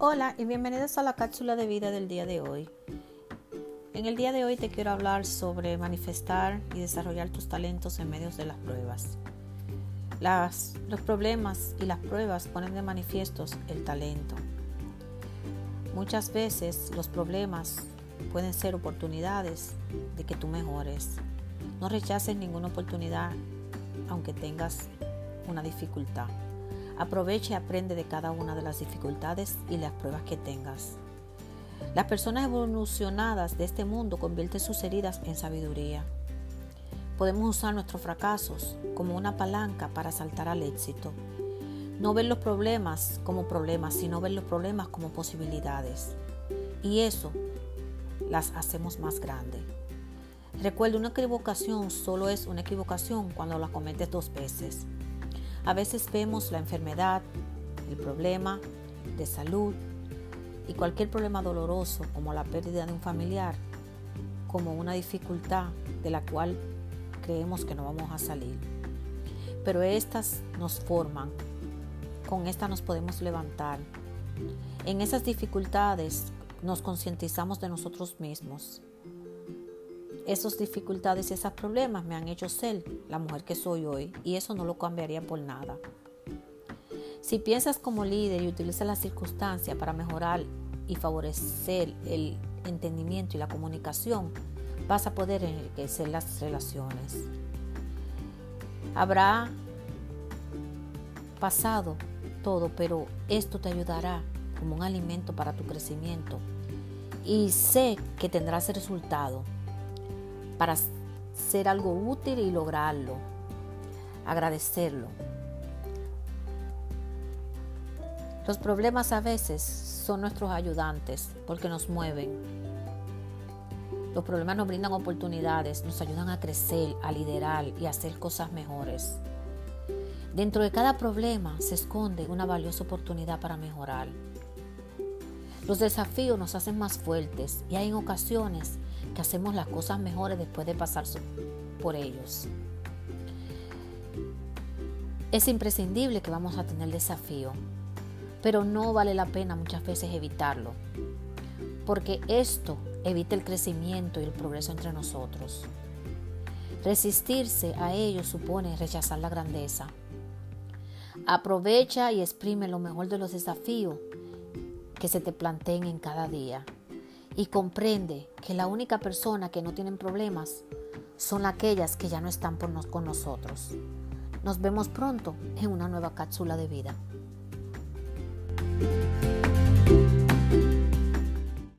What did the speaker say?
Hola y bienvenidos a la cápsula de vida del día de hoy. En el día de hoy te quiero hablar sobre manifestar y desarrollar tus talentos en medio de las pruebas. los problemas y las pruebas ponen de manifiestos el talento. Muchas veces los problemas pueden ser oportunidades de que tú mejores. No rechaces ninguna oportunidad aunque tengas una dificultad. Aprovecha y aprende de cada una de las dificultades y las pruebas que tengas. Las personas evolucionadas de este mundo convierten sus heridas en sabiduría. Podemos usar nuestros fracasos como una palanca para saltar al éxito. No ver los problemas como problemas, sino ver los problemas como posibilidades. Y eso las hacemos más grandes. Recuerda, una equivocación solo es una equivocación cuando la cometes dos veces. A veces vemos la enfermedad, el problema de salud y cualquier problema doloroso como la pérdida de un familiar como una dificultad de la cual creemos que no vamos a salir. Pero estas nos forman, con estas nos podemos levantar. En esas dificultades nos concientizamos de nosotros mismos esas dificultades y esos problemas me han hecho ser la mujer que soy hoy y eso no lo cambiaría por nada. Si piensas como líder y utilizas las circunstancias para mejorar y favorecer el entendimiento y la comunicación, vas a poder enriquecer las relaciones. Habrá pasado todo, pero esto te ayudará como un alimento para tu crecimiento y sé que tendrás resultado para ser algo útil y lograrlo. Agradecerlo. Los problemas a veces son nuestros ayudantes porque nos mueven. Los problemas nos brindan oportunidades, nos ayudan a crecer, a liderar y a hacer cosas mejores. Dentro de cada problema se esconde una valiosa oportunidad para mejorar. Los desafíos nos hacen más fuertes y hay en ocasiones que hacemos las cosas mejores después de pasar por ellos. Es imprescindible que vamos a tener desafío, pero no vale la pena muchas veces evitarlo, porque esto evita el crecimiento y el progreso entre nosotros. Resistirse a ello supone rechazar la grandeza. Aprovecha y exprime lo mejor de los desafíos que se te planteen en cada día y comprende que la única persona que no tienen problemas son aquellas que ya no están por nos, con nosotros. Nos vemos pronto en una nueva cápsula de vida.